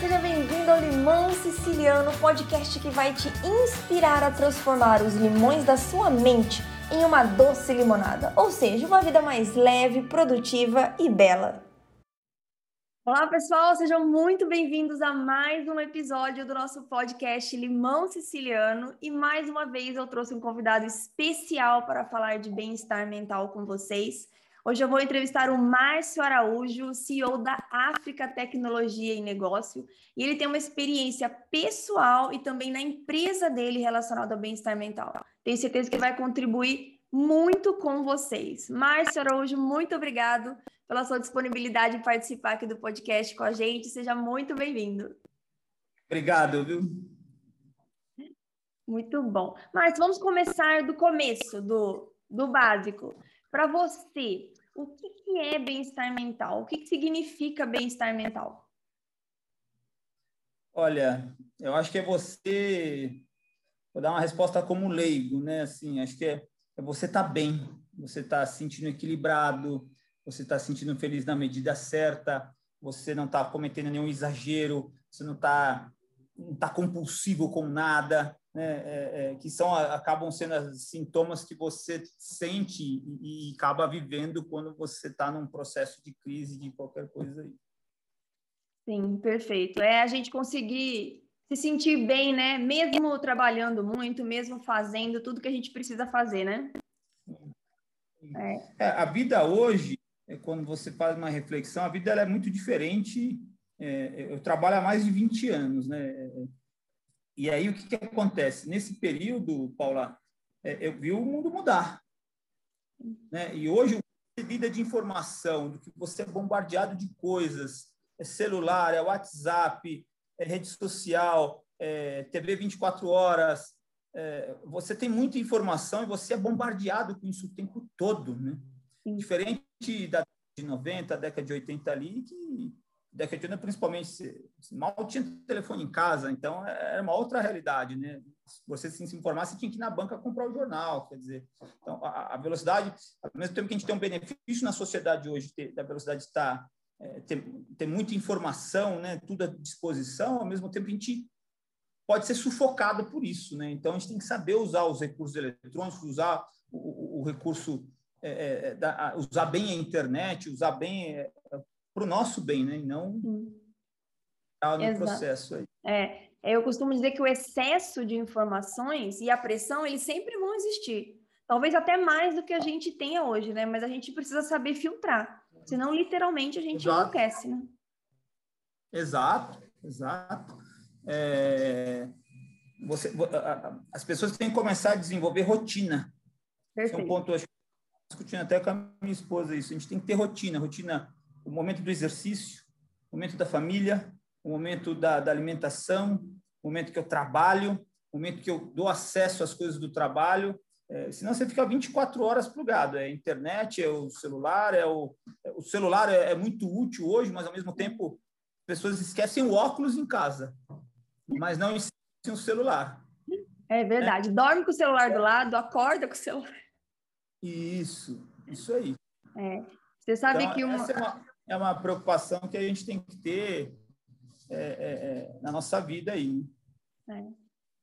seja bem-vindo ao Limão Siciliano, podcast que vai te inspirar a transformar os limões da sua mente em uma doce limonada, ou seja, uma vida mais leve, produtiva e bela. Olá, pessoal, sejam muito bem-vindos a mais um episódio do nosso podcast Limão Siciliano. E mais uma vez eu trouxe um convidado especial para falar de bem-estar mental com vocês. Hoje eu vou entrevistar o Márcio Araújo, CEO da África Tecnologia e Negócio, e ele tem uma experiência pessoal e também na empresa dele relacionada ao bem-estar mental. Tenho certeza que vai contribuir muito com vocês. Márcio Araújo, muito obrigado pela sua disponibilidade em participar aqui do podcast com a gente. Seja muito bem-vindo. Obrigado, viu? Muito bom. Márcio, vamos começar do começo, do, do básico. Para você, o que, que é bem-estar mental? O que, que significa bem-estar mental? Olha, eu acho que é você. Vou dar uma resposta como leigo, né? Assim, acho que é, é você tá bem, você está se sentindo equilibrado, você está se sentindo feliz na medida certa, você não está cometendo nenhum exagero, você não está não tá compulsivo com nada, né, é, é, que são acabam sendo os sintomas que você sente e, e acaba vivendo quando você está num processo de crise de qualquer coisa aí. Sim, perfeito. É a gente conseguir se sentir bem, né? Mesmo trabalhando muito, mesmo fazendo tudo que a gente precisa fazer, né? É. É, a vida hoje, é, quando você faz uma reflexão, a vida ela é muito diferente. É, eu trabalho há mais de 20 anos, né? E aí, o que, que acontece? Nesse período, Paula, é, eu vi o mundo mudar. Né? E hoje, a vida de informação, do que você é bombardeado de coisas, é celular, é WhatsApp, é rede social, é TV 24 horas, é, você tem muita informação e você é bombardeado com isso o tempo todo, né? Diferente da década de 90, década de 80 ali, que de 80, principalmente, mal tinha telefone em casa, então era uma outra realidade, né? Você se, se informar, você tinha que ir na banca comprar o jornal, quer dizer. Então, a, velocidade, ao mesmo tempo que a gente tem um benefício na sociedade hoje, da velocidade de estar, é, ter, ter muita informação, né? Tudo à disposição, ao mesmo tempo a gente pode ser sufocado por isso, né? Então, a gente tem que saber usar os recursos eletrônicos, usar o, o, o recurso, é, é, da, usar bem a internet, usar bem é, para o nosso bem, né? E não no Exato. processo aí. É, eu costumo dizer que o excesso de informações e a pressão, eles sempre vão existir. Talvez até mais do que a gente tenha hoje, né? Mas a gente precisa saber filtrar. Senão, literalmente, a gente exato. enlouquece, né? Exato, exato. É, você, as pessoas têm que começar a desenvolver rotina. Perfeito. Esse é um ponto, acho, discutindo até com a minha esposa isso. A gente tem que ter rotina, rotina o momento do exercício, o momento da família, o momento da, da alimentação, o momento que eu trabalho, o momento que eu dou acesso às coisas do trabalho. É, senão você fica 24 horas plugado. É internet, é o celular, é o, é, o celular é, é muito útil hoje, mas ao mesmo tempo as pessoas esquecem o óculos em casa, mas não esquecem o celular. É verdade. É. Dorme com o celular do lado, acorda com o celular. Isso, isso aí. É. Você sabe então, que uma... É uma é uma preocupação que a gente tem que ter é, é, é, na nossa vida aí. É.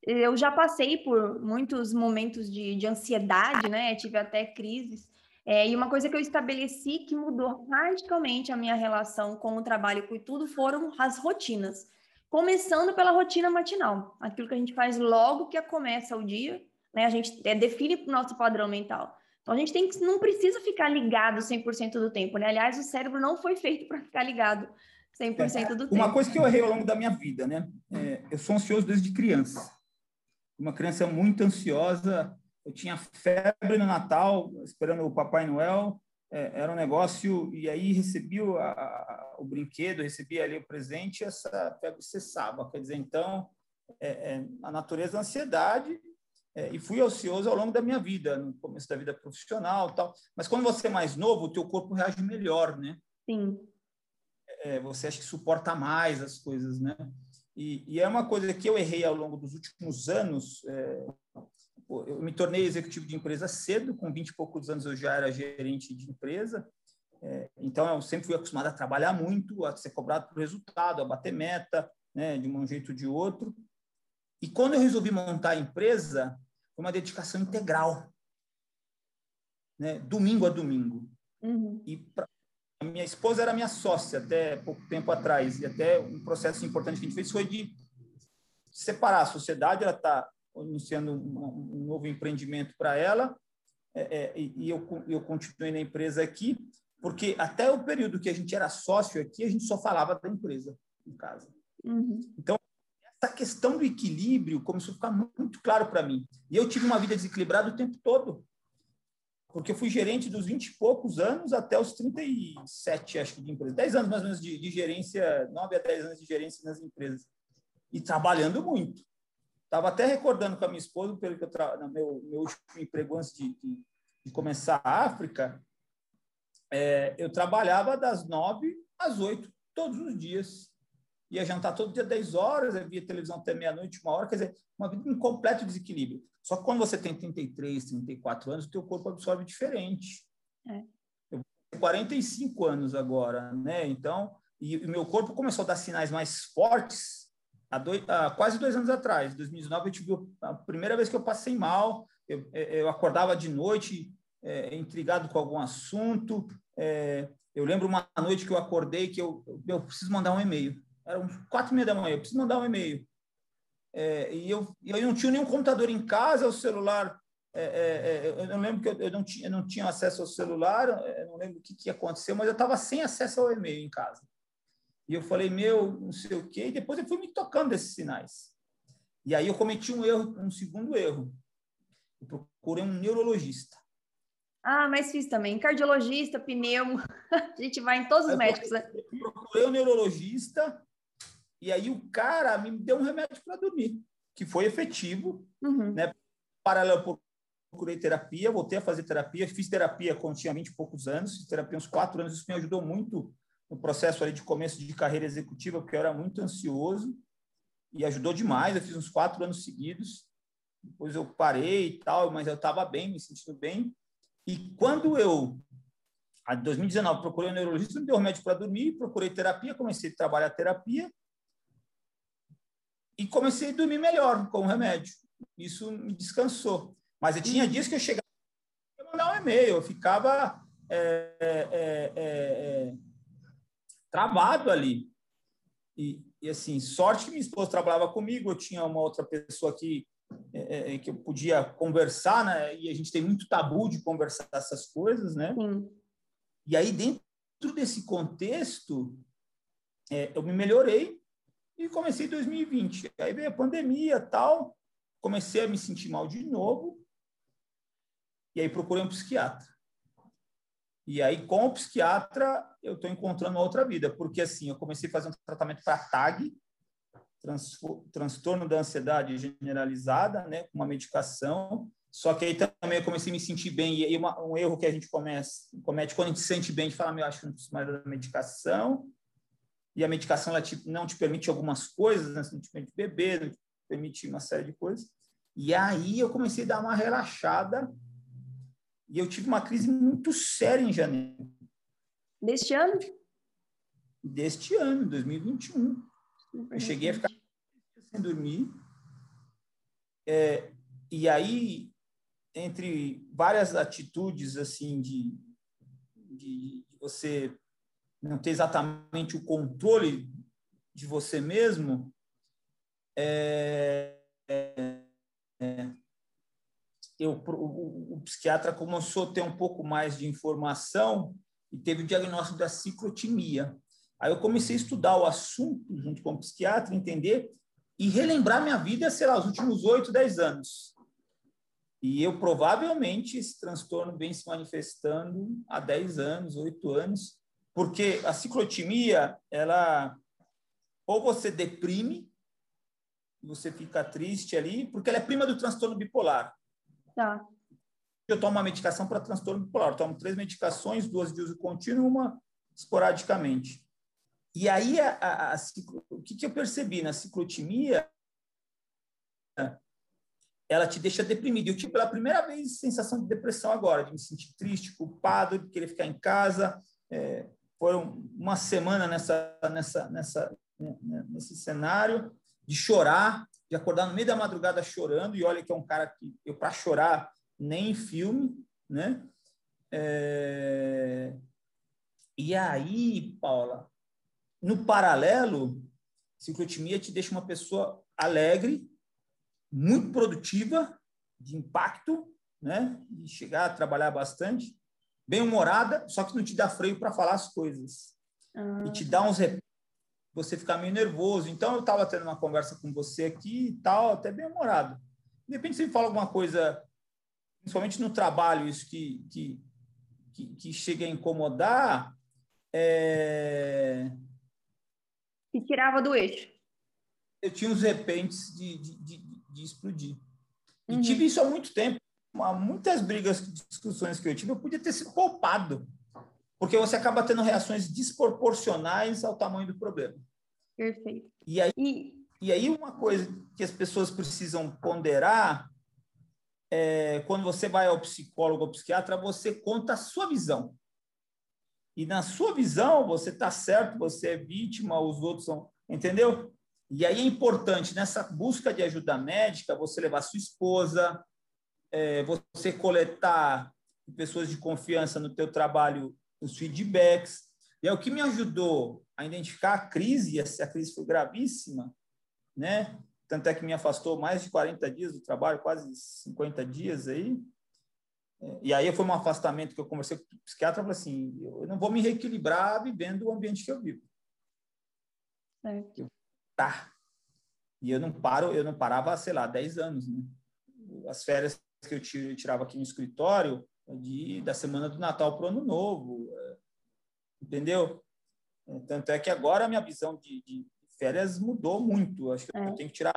Eu já passei por muitos momentos de, de ansiedade, né? Tive até crises. É, e uma coisa que eu estabeleci que mudou radicalmente a minha relação com o trabalho e tudo foram as rotinas. Começando pela rotina matinal, aquilo que a gente faz logo que começa o dia, né? A gente é, define o nosso padrão mental. Então a gente tem que, não precisa ficar ligado 100% do tempo, né? Aliás, o cérebro não foi feito para ficar ligado 100% do tempo. Uma coisa que eu errei ao longo da minha vida, né? É, eu sou ansioso desde criança. Uma criança muito ansiosa. Eu tinha febre no Natal, esperando o Papai Noel. É, era um negócio, e aí recebi o, a, o brinquedo, recebi ali o presente, e essa febre cessava. Quer dizer, então, é, é, a natureza da ansiedade é, e fui ocioso ao longo da minha vida, no começo da vida profissional tal. Mas quando você é mais novo, o teu corpo reage melhor, né? Sim. É, você acha que suporta mais as coisas, né? E, e, é uma coisa que eu errei ao longo dos últimos anos. É, eu me tornei executivo de empresa cedo, com 20 e poucos anos eu já era gerente de empresa. É, então eu sempre fui acostumado a trabalhar muito, a ser cobrado por resultado, a bater meta, né, de um jeito ou de outro. E quando eu resolvi montar a empresa, foi uma dedicação integral, né, domingo a domingo. Uhum. E pra, a minha esposa era minha sócia até pouco tempo atrás, e até um processo importante que a gente fez foi de separar a sociedade, ela está iniciando um, um, novo empreendimento para ela, é, é, e eu, eu continuei na empresa aqui, porque até o período que a gente era sócio aqui, a gente só falava da empresa em casa. Uhum. Então, essa questão do equilíbrio começou a ficar muito claro para mim. E eu tive uma vida desequilibrada o tempo todo. Porque eu fui gerente dos 20 e poucos anos até os 37, acho que, de empresa. 10 anos, mais ou menos, de, de gerência, 9 a 10 anos de gerência nas empresas. E trabalhando muito. Estava até recordando com a minha esposa, pelo que eu tra... no meu, meu último emprego antes de, de, de começar a África, é, eu trabalhava das 9 às 8, todos os dias ia jantar todo dia 10 horas, via televisão até meia-noite, uma hora, quer dizer, uma vida em completo desequilíbrio. Só que quando você tem 33, 34 anos, o teu corpo absorve diferente. É. Eu tenho 45 anos agora, né? Então, e o meu corpo começou a dar sinais mais fortes há, dois, há quase dois anos atrás. Em 2019, eu tive a primeira vez que eu passei mal, eu, eu acordava de noite é, intrigado com algum assunto. É, eu lembro uma noite que eu acordei que eu, eu preciso mandar um e-mail eram quatro e meia da manhã, eu preciso mandar um e-mail. É, e eu, eu não tinha nenhum computador em casa, o celular, é, é, é eu não lembro que eu, eu, não tinha, eu não tinha acesso ao celular, eu não lembro o que, que aconteceu, mas eu estava sem acesso ao e-mail em casa. E eu falei, meu, não sei o quê, e depois eu fui me tocando desses sinais. E aí eu cometi um erro, um segundo erro. Eu procurei um neurologista. Ah, mas fiz também. Cardiologista, pneumo. A gente vai em todos os médicos, né? Eu procurei um neurologista e aí o cara me deu um remédio para dormir, que foi efetivo, uhum. né? Paralelo, procurei terapia, voltei a fazer terapia, fiz terapia quando tinha 20 e poucos anos, fiz terapia uns quatro anos, isso me ajudou muito no processo ali de começo de carreira executiva, porque eu era muito ansioso e ajudou demais, eu fiz uns quatro anos seguidos, depois eu parei e tal, mas eu estava bem, me sentindo bem, e quando eu em 2019, procurei um neurologista, me deu remédio para dormir, procurei terapia, comecei a trabalhar terapia, e comecei a dormir melhor com o remédio. Isso me descansou. Mas eu tinha dias que eu chegava a mandar um e-mail, eu ficava é, é, é, é, travado ali. E, e, assim, sorte que minha esposa trabalhava comigo, eu tinha uma outra pessoa que, é, é, que eu podia conversar, né? E a gente tem muito tabu de conversar essas coisas, né? Sim. E aí, dentro desse contexto, eu me melhorei e comecei em 2020. Aí veio a pandemia tal, comecei a me sentir mal de novo. E aí procurei um psiquiatra. E aí, com o psiquiatra, eu estou encontrando outra vida, porque assim, eu comecei a fazer um tratamento para TAG, transtorno da ansiedade generalizada, né, com uma medicação. Só que aí também eu comecei a me sentir bem, e aí uma, um erro que a gente comece, comete quando a gente se sente bem, de falar, meu, acho que não preciso mais da medicação e a medicação ela te, não te permite algumas coisas, né? não te permite beber, não te permite uma série de coisas. E aí eu comecei a dar uma relaxada e eu tive uma crise muito séria em janeiro. Deste ano? Deste ano, 2021. Eu cheguei a ficar sem dormir. É, e aí, entre várias atitudes assim de, de, de você não ter exatamente o controle de você mesmo, é, é, é, eu, o, o, psiquiatra começou a ter um pouco mais de informação e teve o diagnóstico da ciclotimia. Aí eu comecei a estudar o assunto junto com o psiquiatra, entender e relembrar minha vida, sei lá, os últimos oito, dez anos. E eu provavelmente esse transtorno vem se manifestando há 10 anos, 8 anos, porque a ciclotimia, ela ou você deprime, você fica triste ali, porque ela é prima do transtorno bipolar. Tá. Eu tomo uma medicação para transtorno bipolar. Eu tomo três medicações, duas de uso contínuo, uma esporadicamente. E aí, a, a, a o que, que eu percebi na ciclotimia? Ela te deixa deprimido. Eu tive pela primeira vez sensação de depressão agora, de me sentir triste, culpado, de querer ficar em casa. É, foram uma semana nessa, nessa, nessa, né, né, nesse cenário de chorar, de acordar no meio da madrugada chorando, e olha que é um cara que eu, para chorar, nem em filme, né? É... E aí, Paula, no paralelo, ciclotimia te deixa uma pessoa alegre, muito produtiva, de impacto, né? De chegar a trabalhar bastante, bem humorada, só que não te dá freio para falar as coisas. Ah. E te dá uns você ficar meio nervoso. Então, eu estava tendo uma conversa com você aqui e tal, até bem humorado. De repente, você me fala alguma coisa, principalmente no trabalho, isso que, que, que, que chega a incomodar. É... E tirava do eixo. Eu tinha uns repentes de, de, de, de explodir. E uhum. tive isso há muito tempo. Muitas brigas, discussões que eu tive, eu podia ter sido poupado porque você acaba tendo reações desproporcionais ao tamanho do problema. Perfeito. E aí, e... e aí uma coisa que as pessoas precisam ponderar é, quando você vai ao psicólogo ou psiquiatra, você conta a sua visão. E na sua visão, você está certo, você é vítima, os outros são. Entendeu? E aí é importante, nessa busca de ajuda médica, você levar sua esposa, é, você coletar pessoas de confiança no teu trabalho os feedbacks. E é o que me ajudou a identificar a crise, e a crise foi gravíssima, né? Tanto é que me afastou mais de 40 dias do trabalho, quase 50 dias aí. É, e aí foi um afastamento que eu conversei com o psiquiatra, falei assim, eu não vou me reequilibrar vivendo o ambiente que eu vivo. Certo. tá. E eu não paro, eu não parava, sei lá, 10 anos, né? As férias que eu tirava aqui no escritório, de, da semana do Natal para o Ano Novo, é, entendeu? É, tanto é que agora a minha visão de, de férias mudou muito. Acho que é. eu tenho que tirar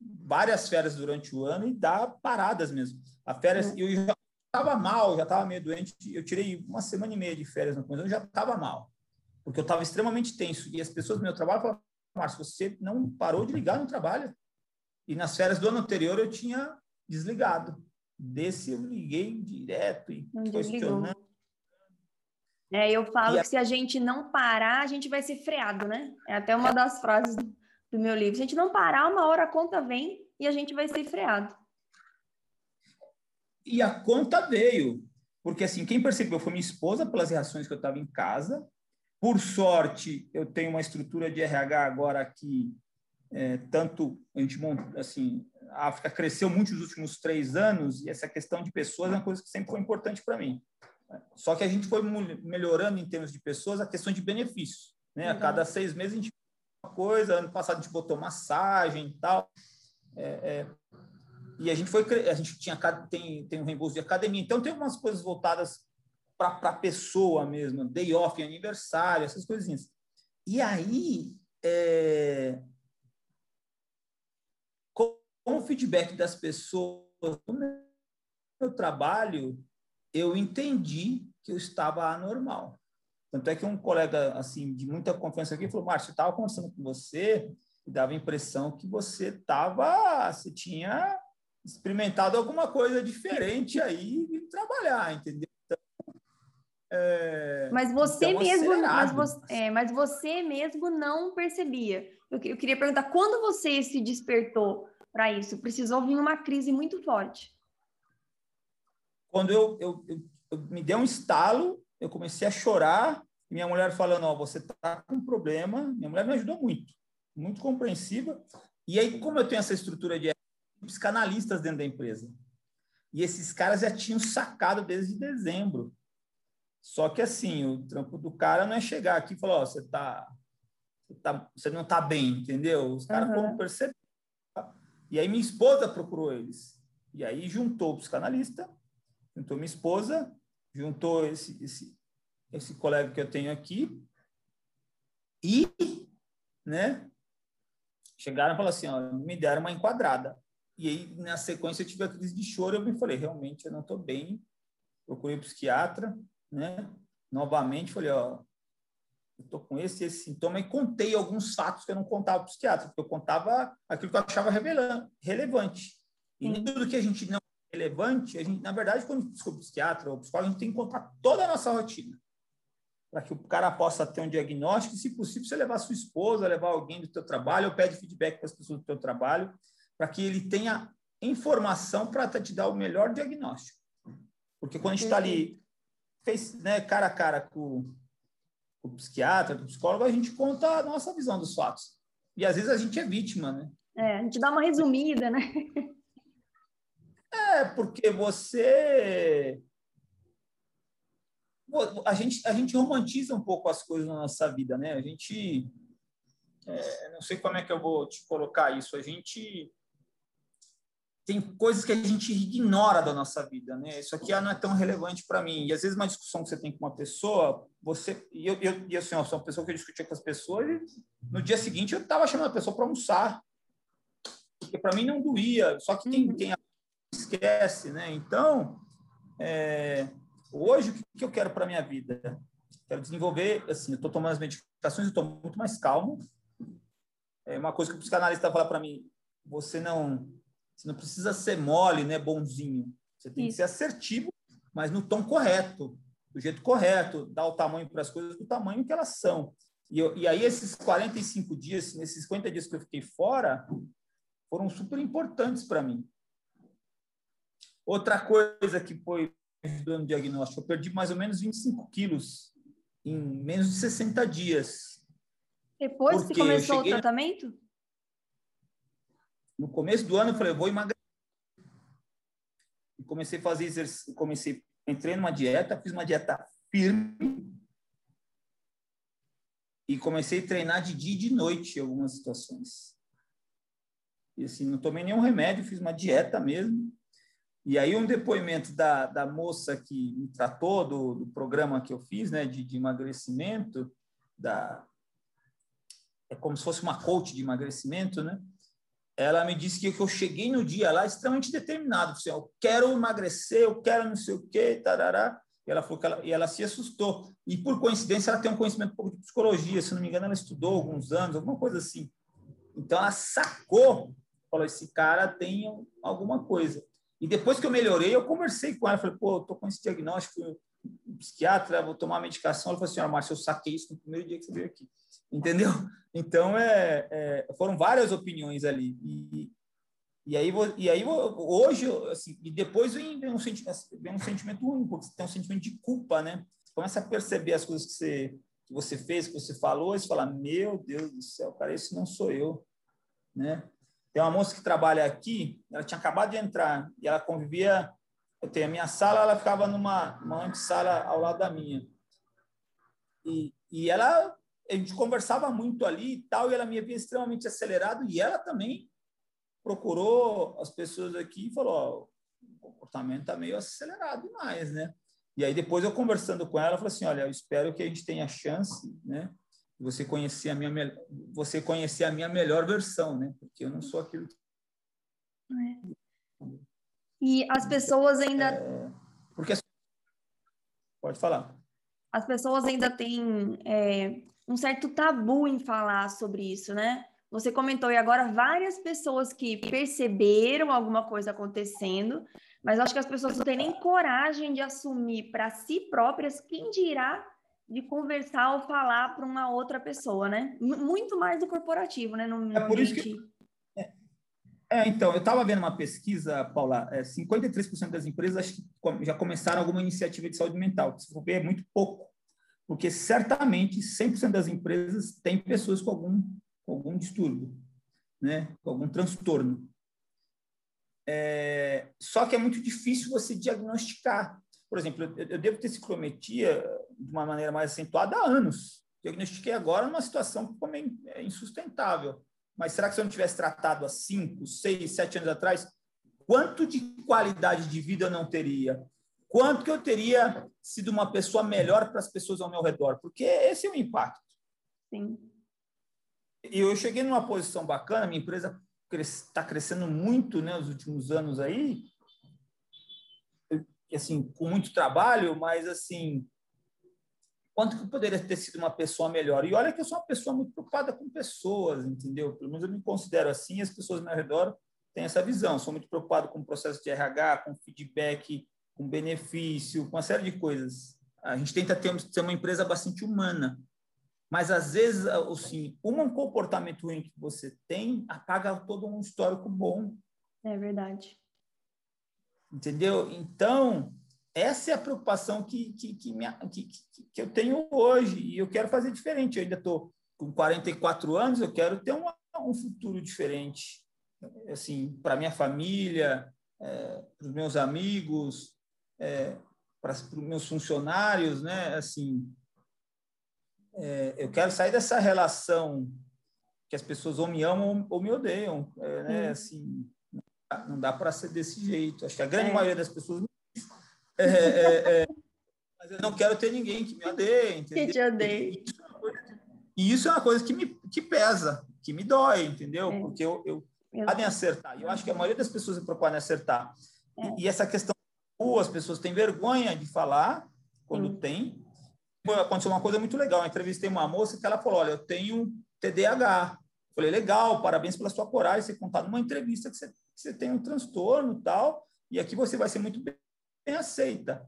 várias férias durante o ano e dar paradas mesmo. A férias, é. eu já estava mal, já estava meio doente. Eu tirei uma semana e meia de férias no começo, eu já estava mal, porque eu estava extremamente tenso. E as pessoas do meu trabalho falavam: Márcio, você não parou de ligar no trabalho. E nas férias do ano anterior eu tinha desligado. Desse eu liguei direto e não questionando. É, eu falo e que a... se a gente não parar, a gente vai ser freado, né? É até uma das frases do, meu livro. Se a gente não parar, uma hora a conta vem e a gente vai ser freado. E a conta veio. Porque, assim, quem percebeu foi minha esposa pelas reações que eu estava em casa. Por sorte, eu tenho uma estrutura de RH agora que é, tanto a gente assim a África cresceu muito nos últimos três anos e essa questão de pessoas é uma coisa que sempre foi importante para mim. Só que a gente foi melhorando em termos de pessoas a questão de benefícios. Né? A cada seis meses a gente uma coisa. Ano passado a gente botou massagem e tal. É, é, e a gente foi a gente tinha tem tem um reembolso de academia. Então tem algumas coisas voltadas para a pessoa mesmo, day off, aniversário, essas coisinhas. E aí é, com o feedback das pessoas no meu trabalho, eu entendi que eu estava anormal. Tanto é que um colega assim de muita confiança aqui falou: Márcio, eu estava conversando com você e dava a impressão que você estava, você tinha experimentado alguma coisa diferente aí de trabalhar, entendeu? Então, é, mas você então, mesmo, mas você, é, mas você mesmo não percebia. Eu, eu queria perguntar quando você se despertou para isso. Precisou vir uma crise muito forte. Quando eu, eu, eu, eu me deu um estalo, eu comecei a chorar. minha mulher falando: oh, você está com um problema. Minha mulher me ajudou muito, muito compreensiva. E aí, como eu tenho essa estrutura de psicanalistas dentro da empresa, e esses caras já tinham sacado desde dezembro. Só que assim, o trampo do cara não é chegar aqui e falar: você tá, você, tá, você não está bem, entendeu? Os caras uhum. vão perceber e aí minha esposa procurou eles. E aí juntou o psicanalista, juntou minha esposa, juntou esse, esse, esse colega que eu tenho aqui e, né, chegaram e falaram assim, ó, me deram uma enquadrada. E aí, na sequência, eu tive a crise de choro, eu me falei, realmente, eu não estou bem. Procurei o psiquiatra, né? Novamente, falei, ó, eu estou com esse esse sintoma e contei alguns fatos que eu não contava para o psiquiatra, porque eu contava aquilo que eu achava relevante. E Sim. tudo que a gente não é relevante, a gente, na verdade, quando descobre psiquiatra ou psicólogo, a gente tem que contar toda a nossa rotina. para que o cara possa ter um diagnóstico, e, se possível, você levar sua esposa, levar alguém do teu trabalho, ou pede feedback para as pessoas do teu trabalho, para que ele tenha informação para te dar o melhor diagnóstico. Porque quando a gente está ali, fez, né, cara a cara com, com o psiquiatra, com o psicólogo, a gente conta a nossa visão dos fatos. E às vezes a gente é vítima, né? É, a gente dá uma resumida, né? É, porque você a gente, a gente romantiza um pouco as coisas na nossa vida, né? A gente, é, não sei como é que eu vou te colocar isso, a gente tem coisas que a gente ignora da nossa vida, né? Isso aqui não é tão relevante para mim. E às vezes uma discussão que você tem com uma pessoa, você e eu, eu e assim, eu sou uma pessoa que eu discutia com as pessoas e no dia seguinte eu estava chamando a pessoa para almoçar, porque para mim não doía. Só que quem, uhum. quem esquece, né? Então, é, Hoje, o que eu quero para minha vida? Quero desenvolver, assim, eu estou tomando as medicações, eu estou muito mais calmo. É uma coisa que o psicanalista fala para mim, você não, você não precisa ser mole, né, bonzinho. Você tem Isso. que ser assertivo, mas no tom correto, do jeito correto, dar o tamanho para as coisas do tamanho que elas são. E, eu, e aí, esses 45 dias, nesses 50 dias que eu fiquei fora, foram super importantes para mim. Outra coisa que foi ajudando diagnóstico. Eu perdi mais ou menos 25 quilos em menos de 60 dias. Depois que começou o tratamento? Começo do ano eu falei, eu vou emagrecer. E comecei a fazer exercício, comecei, entrei numa dieta, fiz uma dieta firme e comecei a treinar de dia e de noite em algumas situações. E assim, não tomei nenhum remédio, fiz uma dieta mesmo e aí um depoimento da, da moça que me tratou do, do programa que eu fiz, né, de, de emagrecimento, da, é como se fosse uma coach de emagrecimento, né? Ela me disse que eu cheguei no dia lá extremamente determinado, assim, eu quero emagrecer, eu quero não sei o quê, tarará. E ela falou que ela, e ela se assustou. E por coincidência ela tem um conhecimento um pouco de psicologia, se não me engano ela estudou alguns anos, alguma coisa assim. Então ela sacou, falou esse cara tem alguma coisa. E depois que eu melhorei, eu conversei com ela, falei, pô, eu tô com esse diagnóstico, psiquiatra, vou tomar medicação. Ela falou assim, ah, Márcio, eu saquei isso no primeiro dia que você veio aqui. Entendeu? Então, é, é foram várias opiniões ali. E, e aí, e aí hoje, assim, e depois vem, um vem um sentimento ruim, porque você tem um sentimento de culpa, né? Você começa a perceber as coisas que você, que você fez, que você falou, e você fala, meu Deus do céu, cara, esse não sou eu, né? Tem uma moça que trabalha aqui, ela tinha acabado de entrar e ela convivia. Eu tenho a minha sala, ela ficava numa uma antessala ao lado da minha. E, e ela, a gente conversava muito ali e tal, e ela me via extremamente acelerado, e ela também procurou as pessoas aqui e falou: ó, o comportamento está meio acelerado demais, né? E aí depois eu conversando com ela, ela falou assim: olha, eu espero que a gente tenha chance, né? você conhecer a minha você conhecer a minha melhor versão, né? Porque eu não sou aquilo. É. E as pessoas ainda é, porque pode falar. As pessoas ainda têm é, um certo tabu em falar sobre isso, né? Você comentou e agora várias pessoas que perceberam alguma coisa acontecendo, mas acho que as pessoas não têm nem coragem de assumir para si próprias quem dirá de conversar ou falar para uma outra pessoa, né? Muito mais do corporativo, né? No, é por isso que... É, é, então, eu estava vendo uma pesquisa, Paula, é, 53% das empresas já começaram alguma iniciativa de saúde mental. Se for ver, é muito pouco, porque certamente 100% das empresas têm pessoas com algum, com algum distúrbio, né? com algum transtorno. É, só que é muito difícil você diagnosticar. Por exemplo, eu, eu devo ter ciclometria de uma maneira mais acentuada há anos. Diagnostiquei agora numa situação que meio é, insustentável. Mas será que se eu não tivesse tratado há cinco, seis, sete anos atrás, quanto de qualidade de vida eu não teria? Quanto que eu teria sido uma pessoa melhor para as pessoas ao meu redor? Porque esse é o impacto. Sim. E eu cheguei numa posição bacana, minha empresa está crescendo muito né, nos últimos anos aí, assim, com muito trabalho, mas assim, quanto que eu poderia ter sido uma pessoa melhor? E olha que eu sou uma pessoa muito preocupada com pessoas, entendeu? Pelo menos eu me considero assim, as pessoas ao meu redor têm essa visão. Sou muito preocupado com o processo de RH, com feedback, com benefício, com uma série de coisas. a gente tenta ter, ter uma empresa bastante humana, mas às vezes, assim, um comportamento ruim que você tem apaga todo um histórico bom. É verdade. Entendeu? Então, essa é a preocupação que, que, que, minha, que, que, eu tenho hoje, e eu quero fazer diferente. Eu ainda estou com 44 anos, eu quero ter um, um futuro diferente, assim, para minha família, é, para os meus amigos, é, para os meus funcionários, né? Assim, é, eu quero sair dessa relação que as pessoas ou me amam ou me odeiam, é, né? Assim, não dá para ser desse jeito. Acho que a grande é. maioria das pessoas é, é, mas eu não quero ter ninguém que me odeie, entendeu? Que te odeie. E isso é uma coisa que me que pesa, que me dói, entendeu? Porque eu, eu podem acertar. Eu acho que a maioria das pessoas se propõem acertar. E, e, essa questão as pessoas têm vergonha de falar quando Sim. tem. Aconteceu uma coisa muito legal. Eu entrevistei uma moça que ela falou: Olha, eu tenho TDAH. Falei, legal, parabéns pela sua coragem, você contar numa entrevista que você, que você tem um transtorno tal, e aqui você vai ser muito bem aceita.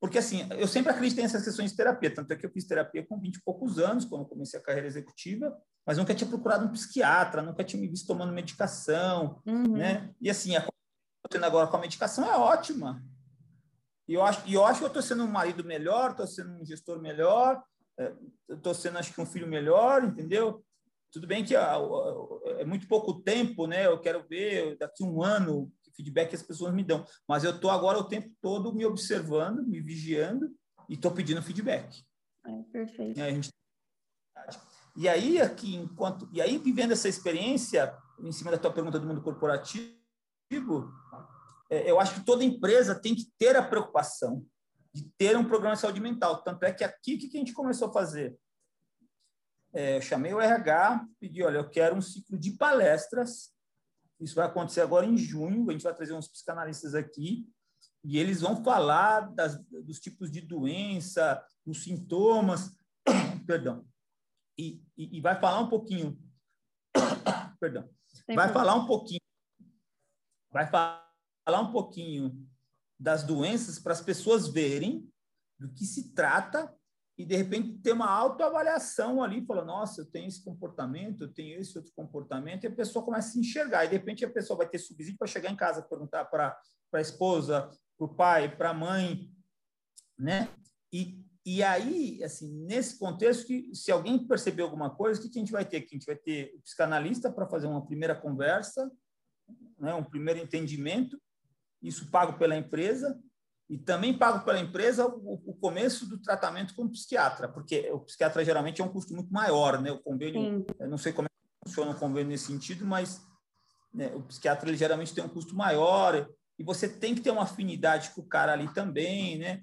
Porque, assim, eu sempre acreditei nessas questões de terapia, tanto é que eu fiz terapia com 20 e poucos anos, quando comecei a carreira executiva, mas nunca tinha procurado um psiquiatra, nunca tinha me visto tomando medicação, uhum. né? E, assim, a que eu tendo agora com a medicação é ótima. E eu acho, e eu acho que eu estou sendo um marido melhor, estou sendo um gestor melhor, estou é, sendo, acho que, um filho melhor, entendeu? Tudo bem que é muito pouco tempo, né? Eu quero ver daqui um ano feedback que as pessoas me dão. Mas eu estou agora o tempo todo me observando, me vigiando e estou pedindo feedback. É, perfeito. É, gente... E aí, aqui, enquanto. E aí, vivendo essa experiência, em cima da tua pergunta do mundo corporativo, eu acho que toda empresa tem que ter a preocupação de ter um programa de saúde mental. Tanto é que aqui, o que a gente começou a fazer? É, eu chamei o RH, pedi, olha, eu quero um ciclo de palestras. Isso vai acontecer agora em junho. A gente vai trazer uns psicanalistas aqui e eles vão falar das, dos tipos de doença, dos sintomas, perdão, e, e, e, vai falar um pouquinho, perdão, vai falar um pouquinho, vai falar um pouquinho das doenças para as pessoas verem do que se trata e de repente ter uma autoavaliação ali, fala, nossa, eu tenho esse comportamento, eu tenho esse outro comportamento, e a pessoa começa a se enxergar, e de repente a pessoa vai ter subsídio para chegar em casa, perguntar para a esposa, para o pai, para a mãe, né? E, e aí, assim, nesse contexto, que se alguém perceber alguma coisa, o que a gente vai ter aqui? A gente vai ter o psicanalista para fazer uma primeira conversa, né, um primeiro entendimento, isso pago pela empresa, e também pago pela empresa o, o, começo do tratamento com o psiquiatra, porque o psiquiatra geralmente é um custo muito maior, né? O convênio, eu não sei como é funciona o convênio nesse sentido, mas né, o psiquiatra ele geralmente tem um custo maior e você tem que ter uma afinidade com o cara ali também, né?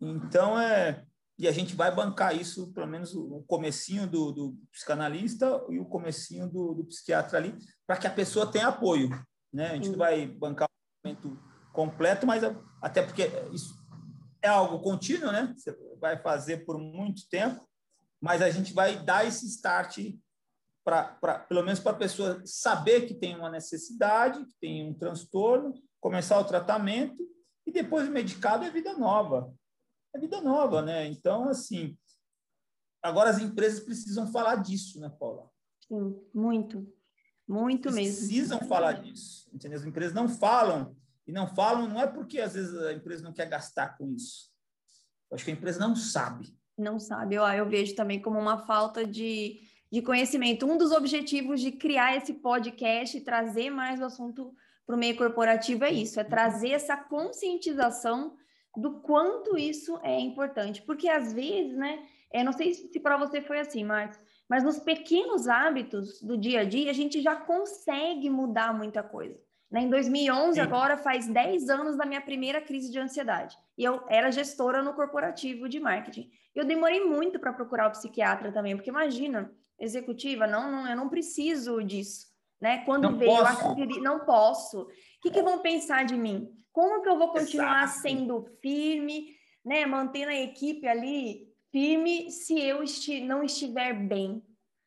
Então é e a gente vai bancar isso, pelo menos o comecinho do, do psicanalista e o comecinho do, do psiquiatra ali, para que a pessoa tenha apoio, né? A gente não vai bancar o momento completo, mas até porque isso é algo contínuo, né? Você vai fazer por muito tempo, mas a gente vai dar esse start para, pelo menos para a pessoa saber que tem uma necessidade, que tem um transtorno, começar o tratamento e depois o medicado é vida nova. É vida nova, né? Então, assim, agora as empresas precisam falar disso, né, Paula? Sim, muito. Muito precisam mesmo. Precisam falar disso. Entendeu? As empresas não falam e não falam, não é porque às vezes a empresa não quer gastar com isso. Eu acho que a empresa não sabe. Não sabe. Eu, eu vejo também como uma falta de, de conhecimento. Um dos objetivos de criar esse podcast e trazer mais o assunto para o meio corporativo é isso: é trazer essa conscientização do quanto isso é importante. Porque às vezes, né? Eu não sei se para você foi assim, Marcos, mas nos pequenos hábitos do dia a dia, a gente já consegue mudar muita coisa. Né? Em 2011, Sim. agora faz 10 anos da minha primeira crise de ansiedade. E eu era gestora no corporativo de marketing. Eu demorei muito para procurar o psiquiatra também, porque imagina, executiva, não, não eu não preciso disso. Né? Quando não veio, posso. eu acho não posso. O que, que vão pensar de mim? Como que eu vou continuar Exato. sendo firme, né? mantendo a equipe ali firme se eu esti não estiver bem?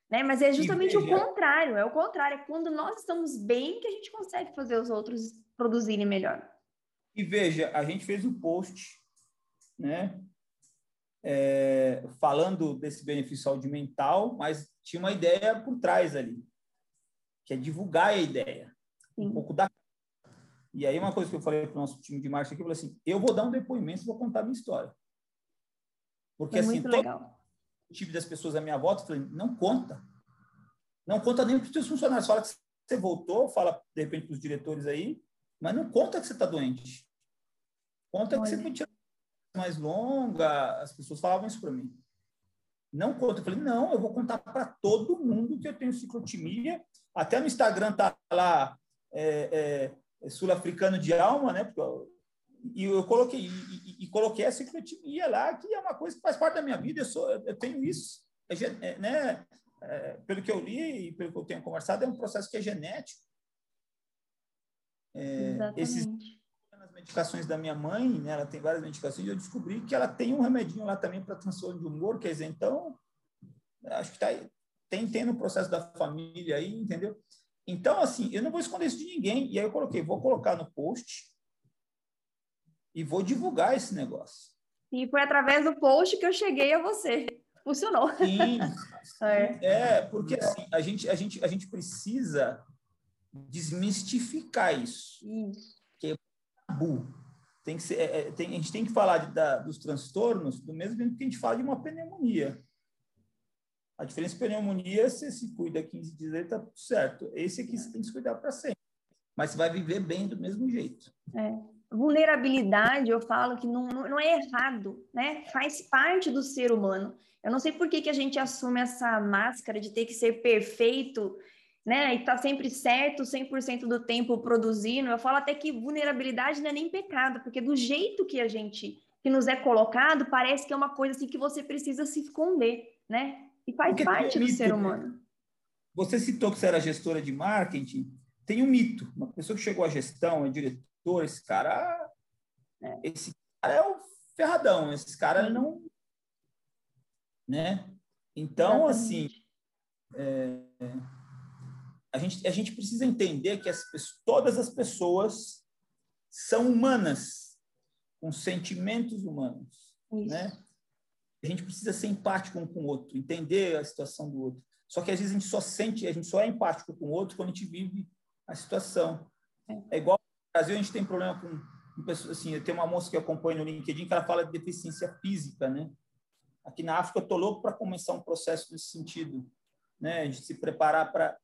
Né? Mas é justamente o contrário, é o contrário, é quando nós estamos bem que a gente consegue fazer os outros produzirem melhor. E veja, a gente fez um post, né? é, falando desse benefício saúde mental, mas tinha uma ideia por trás ali, que é divulgar a ideia, Sim. um pouco da e aí uma coisa que eu falei para o nosso time de marketing aqui, eu falei assim, eu vou dar um depoimento e vou contar a minha história. Porque é assim, todo time das pessoas à minha volta, falei, não conta. Não conta nem para os seus funcionários. Fala que você voltou, fala de repente para os diretores aí, mas não conta que você está doente. Conta Olha. que você foi tirar mais longa. As pessoas falavam isso para mim. Não conta. Eu falei, não, eu vou contar para todo mundo que eu tenho ciclotimia. Até no Instagram tá lá é, é, sul-africano de alma, né? Porque e eu coloquei e, e, coloquei a ciclotimia lá, que é uma coisa que faz parte da minha vida. Eu sou, eu tenho isso, é, é né? É, pelo que eu li e pelo que eu tenho conversado, é um processo que é genético. É, esses nas medicações da minha mãe, né, ela tem várias medicações, e eu descobri que ela tem um remedinho lá também para transtorno de humor, quer dizer, então, acho que tá tem, tem no processo da família aí, entendeu? Então, assim, eu não vou esconder isso de ninguém, e aí eu coloquei, vou colocar no post e vou divulgar esse negócio. E foi através do post que eu cheguei a você. Funcionou. Sim. é. é, porque assim, a gente, a, gente, a gente precisa desmistificar isso. Isso. Que é tabu. Tem que ser, é, é, tem, a gente tem que falar de, da, dos transtornos do mesmo jeito que a gente fala de uma pneumonia. A diferença de pneumonia, você se cuida 15 dias, está tudo certo. Esse aqui você tem que se cuidar para sempre. Mas você vai viver bem do mesmo jeito. É. Vulnerabilidade, eu falo que não, não, é errado, né? Faz parte do ser humano. Eu não sei por que, que a gente assume essa máscara de ter que ser perfeito né? E tá sempre certo, 100% do tempo produzindo. Eu falo até que vulnerabilidade não é nem pecado, porque do jeito que a gente que nos é colocado, parece que é uma coisa assim que você precisa se esconder, né? E faz porque parte do ser né? humano. Você citou que você era gestora de marketing. Tem um mito. Uma pessoa que chegou à gestão, é diretor, esse cara, é. esse cara é o ferradão. Esse cara não, né? Então, assim, é, a gente, a gente precisa entender que as, todas as pessoas são humanas, com sentimentos humanos, Isso. né? A gente precisa ser empático um com o outro, entender a situação do outro. Só que às vezes a gente só sente, a gente só é empático com o outro quando a gente vive a situação. É, é igual Brasil a gente tem problema com, com pessoas assim, eu tenho uma moça que eu acompanho no LinkedIn que ela fala de deficiência física, né? Aqui na África eu tô louco para começar um processo nesse sentido, né? De se preparar para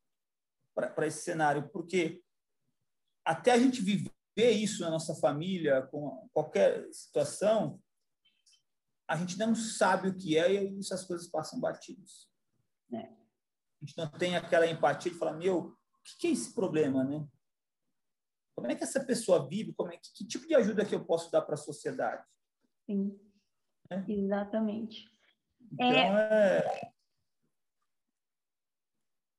para esse cenário, porque até a gente viver isso na nossa família, com qualquer situação, a gente não sabe o que é e essas coisas passam batidos. É. A gente não tem aquela empatia de falar, meu, o que é esse problema, né? Como é que essa pessoa vive? Como é que, que tipo de ajuda que eu posso dar para a sociedade? Sim, é? exatamente. Então, é... é...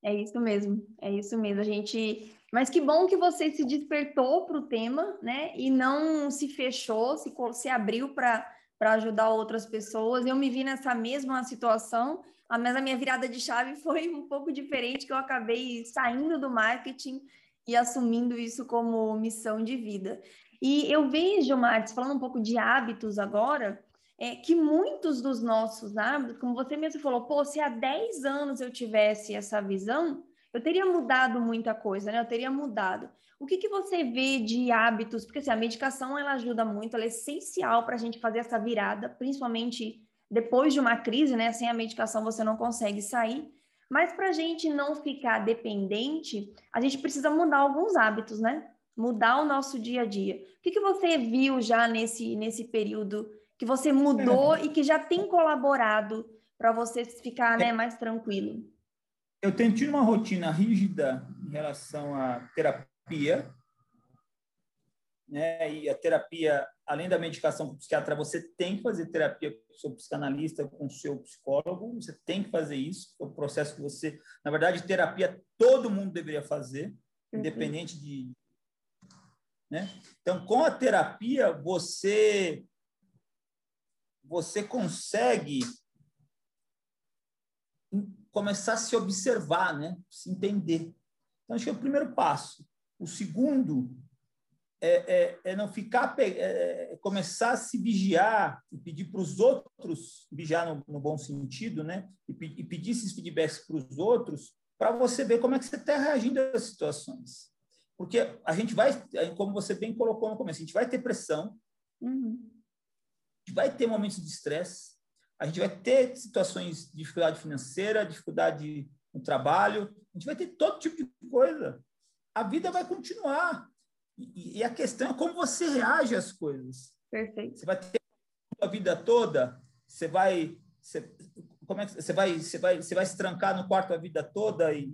É isso mesmo, é isso mesmo. A gente. Mas que bom que você se despertou para o tema, né? E não se fechou, se, se abriu para ajudar outras pessoas. Eu me vi nessa mesma situação, mas a minha virada de chave foi um pouco diferente, que eu acabei saindo do marketing e assumindo isso como missão de vida. E eu vejo, Marcos, falando um pouco de hábitos agora, é que muitos dos nossos hábitos, como você mesmo falou, pô, se há 10 anos eu tivesse essa visão, eu teria mudado muita coisa, né? Eu teria mudado. O que, que você vê de hábitos? Porque assim, a medicação ela ajuda muito, ela é essencial para a gente fazer essa virada, principalmente depois de uma crise, né? Sem a medicação você não consegue sair. Mas para a gente não ficar dependente, a gente precisa mudar alguns hábitos, né? Mudar o nosso dia a dia. O que, que você viu já nesse, nesse período que você mudou é. e que já tem colaborado para você ficar né, mais tranquilo? Eu tenho tido uma rotina rígida em relação à terapia, né? E a terapia, além da medicação com o psiquiatra, você tem que fazer terapia com o seu psicanalista, com o seu psicólogo, você tem que fazer isso, é o processo que você, na verdade, terapia todo mundo deveria fazer, independente de, né? Então, com a terapia, você você consegue começar a se observar, né? se entender. Então, acho que é o primeiro passo. O segundo é, é, é não ficar, é, é, começar a se vigiar e pedir para os outros, vigiar no, no, bom sentido, né? E, e pedir esses feedbacks para os outros, para você ver como é que você está reagindo às situações. Porque a gente vai, como você bem colocou no começo, a gente vai ter pressão, uhum. a gente vai ter momentos de estresse, a gente vai ter situações de dificuldade financeira, dificuldade no trabalho, a gente vai ter todo tipo de coisa. A vida vai continuar. E, e, a questão é como você reage às coisas. Perfeito. Você vai ter a vida toda, você vai, você, como é que você vai, você vai, você vai se trancar no quarto a vida toda e,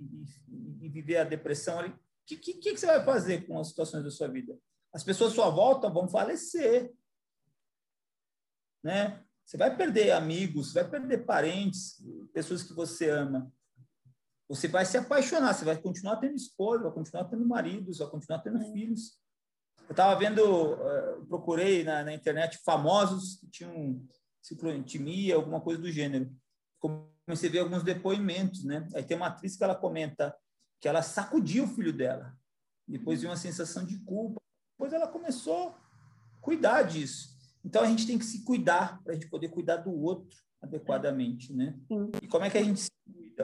e, e viver a depressão ali. O que, que, que você vai fazer com as situações da sua vida? As pessoas à sua volta vão falecer, né? Você vai perder amigos, vai perder parentes, pessoas que você ama. Você vai se apaixonar, você vai continuar tendo esposa, vai continuar tendo maridos, vai continuar tendo é. filhos. Eu estava vendo, uh, procurei na, na, internet famosos que tinham cicloentimia, alguma coisa do gênero. Comecei a ver alguns depoimentos, né? Aí tem uma atriz que ela comenta que ela sacudiu o filho dela, depois de uma sensação de culpa. Depois ela começou a cuidar disso. Então a gente tem que se cuidar para a gente poder cuidar do outro adequadamente, né? Sim. E como é que a gente se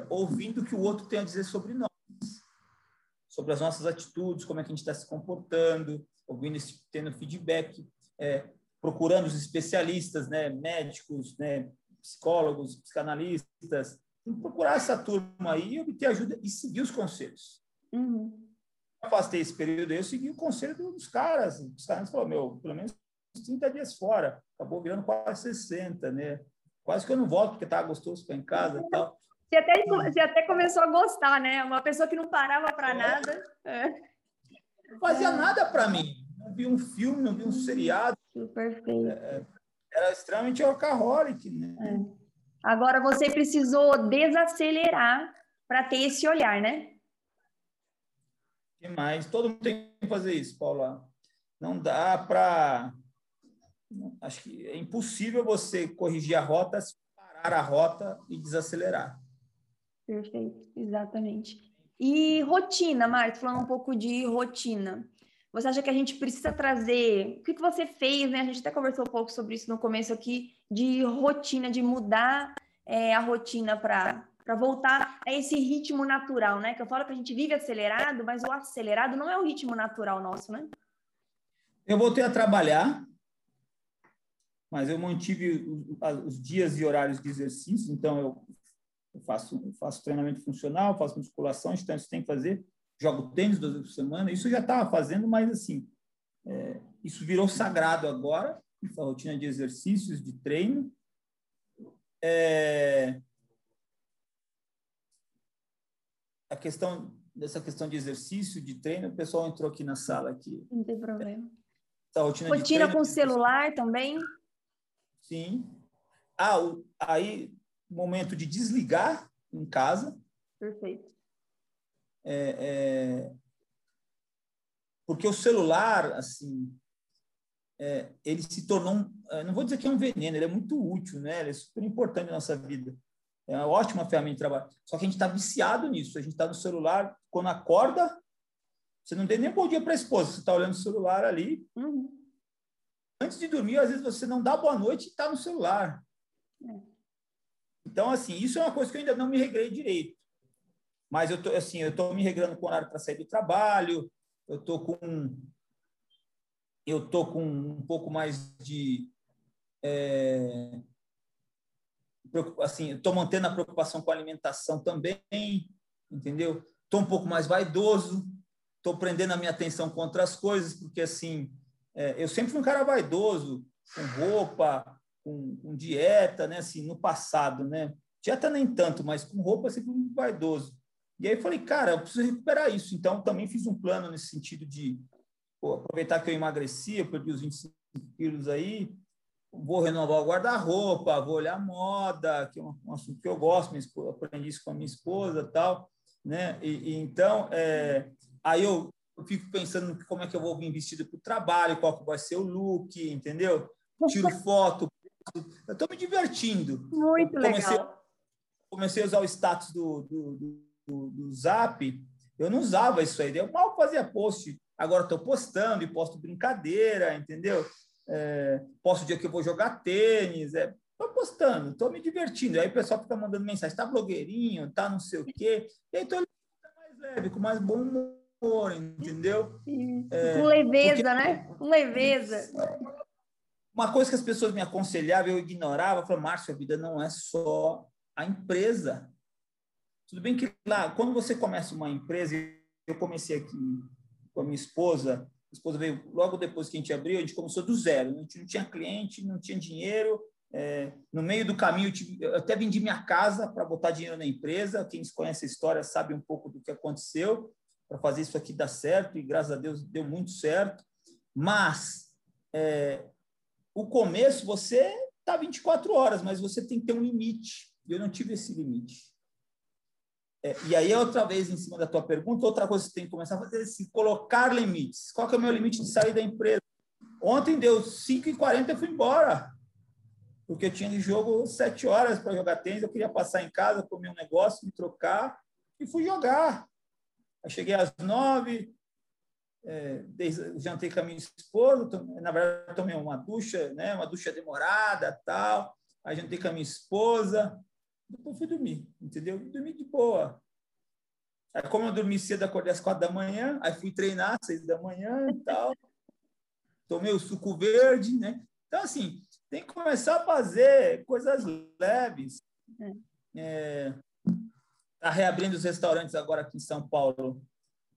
ouvindo o que o outro tem a dizer sobre nós, sobre as nossas atitudes, como é que a gente está se comportando, ouvindo, tendo feedback, é, procurando os especialistas, né, médicos, né, psicólogos, psicanalistas, procurar essa turma aí, obter ajuda e seguir os conselhos. Uhum. Afastei esse período aí, eu segui o conselho dos caras. Os caras falaram, meu, pelo menos 30 dias fora, acabou virando quase 60, né? Quase que eu não volto, porque estava gostoso ficar em casa e tal. Você até, você até começou a gostar, né? Uma pessoa que não parava para é. nada. É. Não fazia é. nada para mim. Não vi um filme, não vi um seriado. Perfeito. É, era extremamente workaholic, né? É. Agora você precisou desacelerar para ter esse olhar, né? que mais? Todo mundo tem que fazer isso, Paula. Não dá para. Acho que é impossível você corrigir a rota, parar a rota e desacelerar. Perfeito, exatamente. E rotina, Marta, falando um pouco de rotina. Você acha que a gente precisa trazer. O que, que você fez, né? A gente até conversou um pouco sobre isso no começo aqui, de rotina, de mudar é, a rotina para para voltar a esse ritmo natural, né? Que eu falo que a gente vive acelerado, mas o acelerado não é o ritmo natural nosso, né? Eu voltei a trabalhar, mas eu mantive os dias e horários de exercício, então eu eu faço, eu faço treinamento funcional, faço musculação, então isso tem que fazer. Jogo tênis duas vezes por semana. Isso eu já estava fazendo, mas assim, é, isso virou sagrado agora, essa rotina de exercícios, de treino. É, a questão dessa questão de exercício, de treino, o pessoal entrou aqui na sala aqui. Não tem problema. Essa rotina, rotina treino, com celular também? Sim. Ah, o, aí momento de desligar em casa. Perfeito. É, é, porque o celular, assim, é, ele se tornou, um, não vou dizer que é um veneno, ele é muito útil, né? Ele é super importante na nossa vida. É uma ótima ferramenta de trabalho. Só que a gente está viciado nisso. A gente está no celular, quando acorda, você não tem nem bom dia para a esposa, você está olhando o celular ali. Uhum. Antes de dormir, às vezes você não dá boa noite e está no celular. É. Então, assim, isso é uma coisa que eu ainda não me regrei direito. Mas eu tô, assim, eu estou me regrando com horário para sair do trabalho, eu estou com eu tô com um pouco mais de é, assim, estou mantendo a preocupação com a alimentação também, entendeu? Estou um pouco mais vaidoso, estou prendendo a minha atenção com outras coisas, porque assim, é, eu sempre fui um cara vaidoso, com roupa, com, com, dieta, né? Assim, no passado, né? Dieta nem tanto, mas com roupa sempre muito vaidoso. E aí falei, cara, eu preciso recuperar isso. Então, também fiz um plano nesse sentido de pô, aproveitar que eu emagreci, eu perdi os 25 quilos aí, vou renovar o guarda-roupa, vou olhar moda, que é um, um, assunto que eu gosto, esposa, aprendi isso com a minha esposa tal, né? E, e então, é, aí eu, eu, fico pensando como é que eu vou vir vestido para o trabalho, qual que vai ser o look, entendeu? Tiro foto, eu estou me divertindo. Muito comecei, legal. Comecei a usar o status do, do, do, do, Zap. Eu não usava isso aí. Eu mal fazia post. Agora estou postando e posto brincadeira, entendeu? É, posto o dia que eu vou jogar tênis, é, Estou postando, estou me divertindo. Aí o pessoal fica mandando mensagem, está blogueirinho, tá não sei o quê. E aí estou mais leve, com mais bom humor, entendeu? É, com leveza, porque... né? Com leveza. Uma coisa que as pessoas me aconselhavam, eu ignorava, eu falava, Márcio, a vida não é só a empresa. Tudo bem que lá, quando você começa uma empresa, eu comecei aqui com a minha esposa, a esposa veio logo depois que a gente abriu, a gente começou do zero, a gente não tinha cliente, não tinha dinheiro, é, no meio do caminho, eu até vendi minha casa para botar dinheiro na empresa. Quem conhece a história sabe um pouco do que aconteceu para fazer isso aqui dar certo, e graças a Deus deu muito certo. Mas é, o começo, você está 24 horas, mas você tem que ter um limite. Eu não tive esse limite. É, e aí, outra vez, em cima da tua pergunta, outra coisa que você tem que começar a fazer é se colocar limites. Qual que é o meu limite de sair da empresa? Ontem deu 5h40 e fui embora porque eu tinha jogo sete horas para jogar tênis, eu queria passar em casa, comer um negócio, me trocar e fui jogar. Aí cheguei às nove, é, jantei com a minha esposa, na verdade tomei uma ducha, né, uma ducha demorada, tal. Aí jantei com a minha esposa, depois fui dormir, entendeu? Dormi de boa. Aí como eu dormi cedo, acordei às quatro da manhã, aí fui treinar às seis da manhã e tal. Tomei o suco verde, né? Então, assim, tem que começar a fazer coisas leves. Está é, tá reabrindo os restaurantes agora aqui em São Paulo.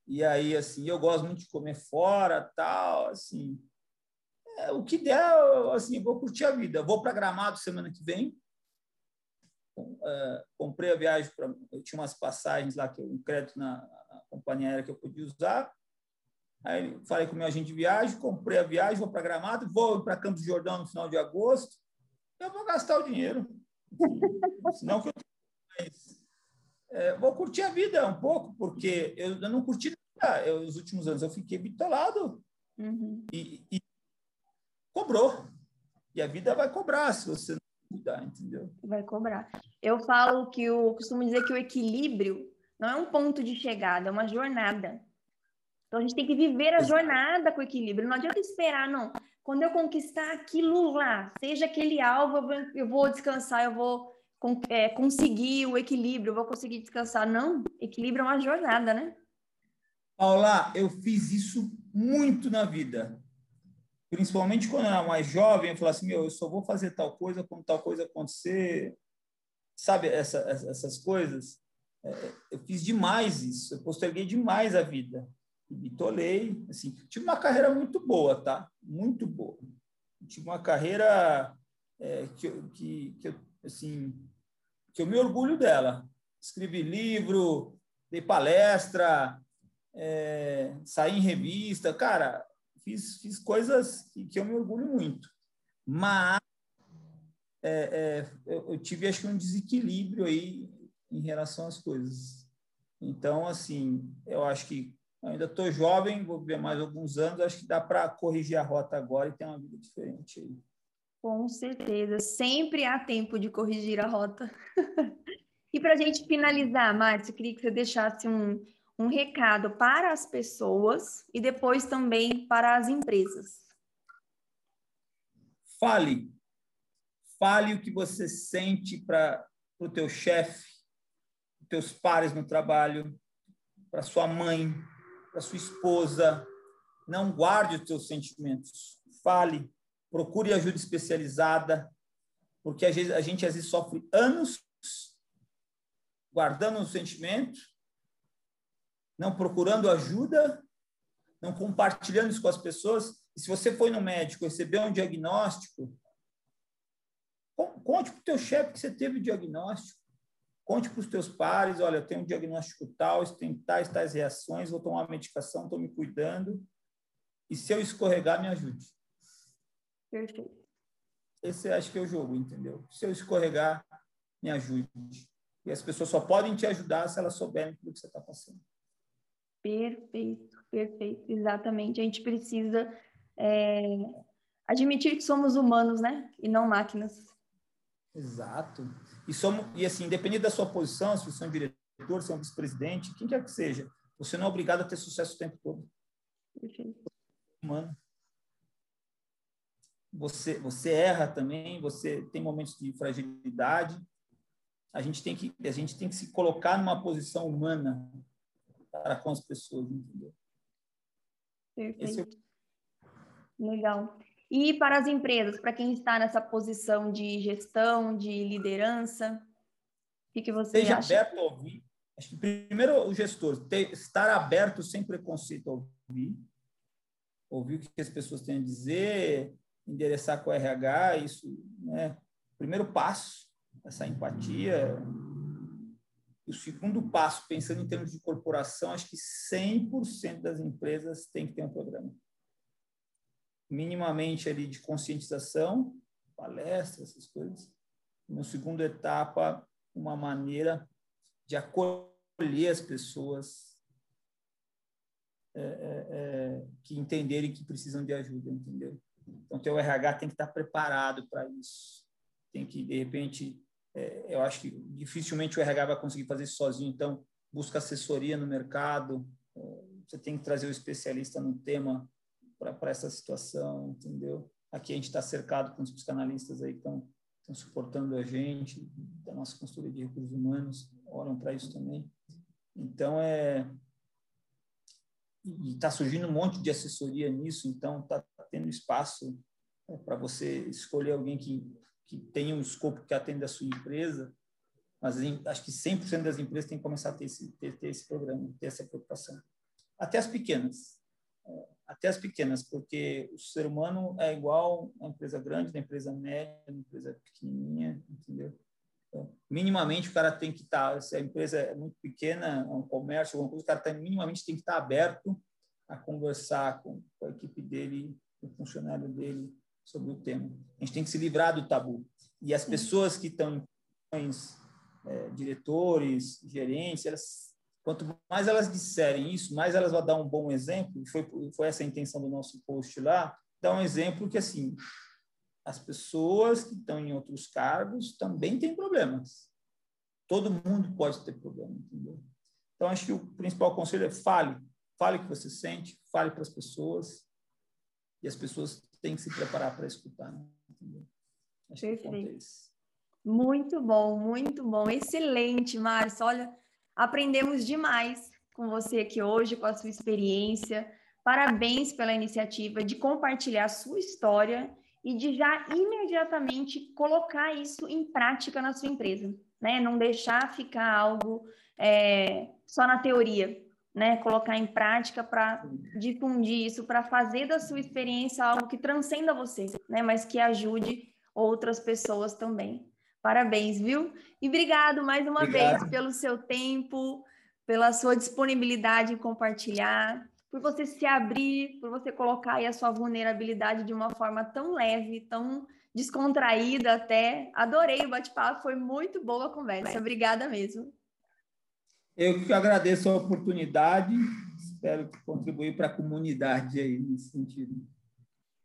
E aí, assim, eu gosto muito de comer fora, tal, assim. É, o que der, eu, assim, vou curtir a vida. vou para Gramado semana que vem. É, comprei a viagem para. Eu tinha umas passagens lá, que eu, um crédito na, companhia aérea que eu podia usar. Aí falei com o meu agente de viagem, comprei a viagem, vou para Gramado, vou para Campos de Jordão no final de agosto. Eu vou gastar o dinheiro. Senão que eu é, vou curtir a vida um pouco, porque eu, eu não curti nada. Eu, os últimos anos eu fiquei bitolado. Uhum. E, e, cobrou. E a vida vai cobrar se você não cuidar, entendeu? Vai cobrar. Eu falo que eu costumo dizer que o equilíbrio não é um ponto de chegada, é uma jornada. Então a gente tem que viver a jornada com equilíbrio. Não adianta esperar, não. Quando eu conquistar aquilo lá, seja aquele alvo, eu vou descansar, eu vou é, conseguir o equilíbrio, vou conseguir descansar. Não, equilíbrio é uma jornada, né? Paula, eu fiz isso muito na vida. Principalmente quando eu era mais jovem, eu falava assim, meu, eu só vou fazer tal coisa quando tal coisa acontecer. Sabe, essa, essas coisas? É, eu fiz demais isso, eu posterguei demais a vida bitolei, assim, tive uma carreira muito boa, tá? Muito boa. Tive uma carreira é, que, que, que, assim, que eu me orgulho dela. Escrevi livro, dei palestra, é, saí em revista, cara, fiz, fiz coisas que, que eu me orgulho muito. Mas é, é, eu, eu tive, acho que, um desequilíbrio aí em relação às coisas. Então, assim, eu acho que ainda estou jovem, vou ver mais alguns anos, acho que dá para corrigir a rota agora e ter uma vida diferente aí. Com certeza, sempre há tempo de corrigir a rota. e para a gente finalizar, Márcio, queria que você deixasse um, um recado para as pessoas e depois também para as empresas. Fale. Fale o que você sente para o teu chefe, teus pares no trabalho, para sua mãe, para sua esposa. Não guarde os seus sentimentos. Fale, procure ajuda especializada, porque a gente, a gente às vezes sofre anos guardando os sentimentos, não procurando ajuda, não compartilhando isso com as pessoas. E se você foi no médico, recebeu um diagnóstico, conte para o teu chefe que você teve o diagnóstico. Conte para os teus pares, olha, eu tenho um diagnóstico tal, tem tais, tais reações, vou tomar uma medicação, estou me cuidando. E se eu escorregar, me ajude. Perfeito. Esse acho que é o jogo, entendeu? Se eu escorregar, me ajude. E as pessoas só podem te ajudar se elas souberem do que você está passando. Perfeito, perfeito, exatamente. A gente precisa é, admitir que somos humanos, né? E não máquinas. Exato. E, somos, e assim, independente da sua posição, se você é um diretor, se é um vice-presidente, quem quer que seja, você não é obrigado a ter sucesso o tempo todo. humano. Você, você erra também, você tem momentos de fragilidade. A gente tem que, a gente tem que se colocar numa posição humana para com as pessoas, entendeu? Perfeito. É... Legal. E para as empresas, para quem está nessa posição de gestão, de liderança, o que, que você Seja acha? aberto a ouvir. Acho que primeiro o gestor, ter, estar aberto sem preconceito a ouvir, ouvir o que as pessoas têm a dizer, endereçar com o RH, isso, né? Primeiro passo, essa empatia. O segundo passo, pensando em termos de corporação, acho que 100% das empresas têm que ter um programa minimamente ali de conscientização, palestras, essas coisas. No segundo etapa, uma maneira de acolher as pessoas é, é, é que entenderem que precisam de ajuda, entendeu? Então, teu RH tem que estar preparado para isso. Tem que, de repente, é, eu acho que dificilmente o RH vai conseguir fazer isso sozinho, então, busca assessoria no mercado, você tem que trazer o especialista no tema para essa situação, entendeu? Aqui a gente está cercado com os psicanalistas aí que estão suportando a gente, da nossa consultoria de recursos humanos, olham para isso também. Então, é. E está surgindo um monte de assessoria nisso, então está tendo espaço é, para você escolher alguém que, que tenha um escopo que atenda a sua empresa, mas acho que 100% das empresas têm que começar a ter esse, ter, ter esse programa, ter essa preocupação. Até as pequenas até as pequenas, porque o ser humano é igual a empresa grande, a empresa média, a empresa pequenininha, entendeu? Então, minimamente o cara tem que estar, tá, se a empresa é muito pequena, é um comércio, alguma coisa, o cara tá, minimamente tem que estar tá aberto a conversar com, com a equipe dele, com o funcionário dele sobre o tema. A gente tem que se livrar do tabu. E as pessoas que estão em é, diretores, gerentes, elas Quanto mais elas disserem isso, mais elas vão dar um bom exemplo. Foi, foi essa a intenção do nosso post lá. Dar um exemplo que, assim, as pessoas que estão em outros cargos também têm problemas. Todo mundo pode ter problema, entendeu? Então, acho que o principal conselho é fale. Fale o que você sente, fale para as pessoas. E as pessoas têm que se preparar para escutar, né? entendeu? Acho Perfeito. que é Muito bom, muito bom. Excelente, Márcio. Olha, Aprendemos demais com você aqui hoje, com a sua experiência. Parabéns pela iniciativa de compartilhar a sua história e de já imediatamente colocar isso em prática na sua empresa, né? Não deixar ficar algo é, só na teoria, né? Colocar em prática para difundir isso, para fazer da sua experiência algo que transcenda você, né? Mas que ajude outras pessoas também. Parabéns, viu? E obrigado mais uma obrigado. vez pelo seu tempo, pela sua disponibilidade em compartilhar, por você se abrir, por você colocar aí a sua vulnerabilidade de uma forma tão leve, tão descontraída até. Adorei o bate-papo, foi muito boa a conversa. Obrigada mesmo. Eu que agradeço a oportunidade, espero contribuir para a comunidade aí nesse sentido.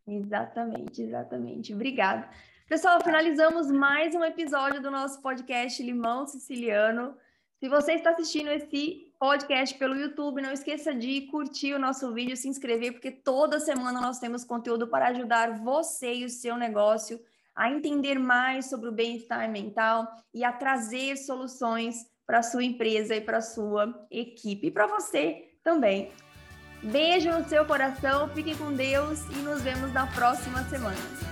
Exatamente, exatamente. Obrigada. Pessoal, finalizamos mais um episódio do nosso podcast Limão Siciliano. Se você está assistindo esse podcast pelo YouTube, não esqueça de curtir o nosso vídeo, se inscrever, porque toda semana nós temos conteúdo para ajudar você e o seu negócio a entender mais sobre o bem-estar mental e a trazer soluções para a sua empresa e para a sua equipe e para você também. Beijo no seu coração, fiquem com Deus e nos vemos na próxima semana.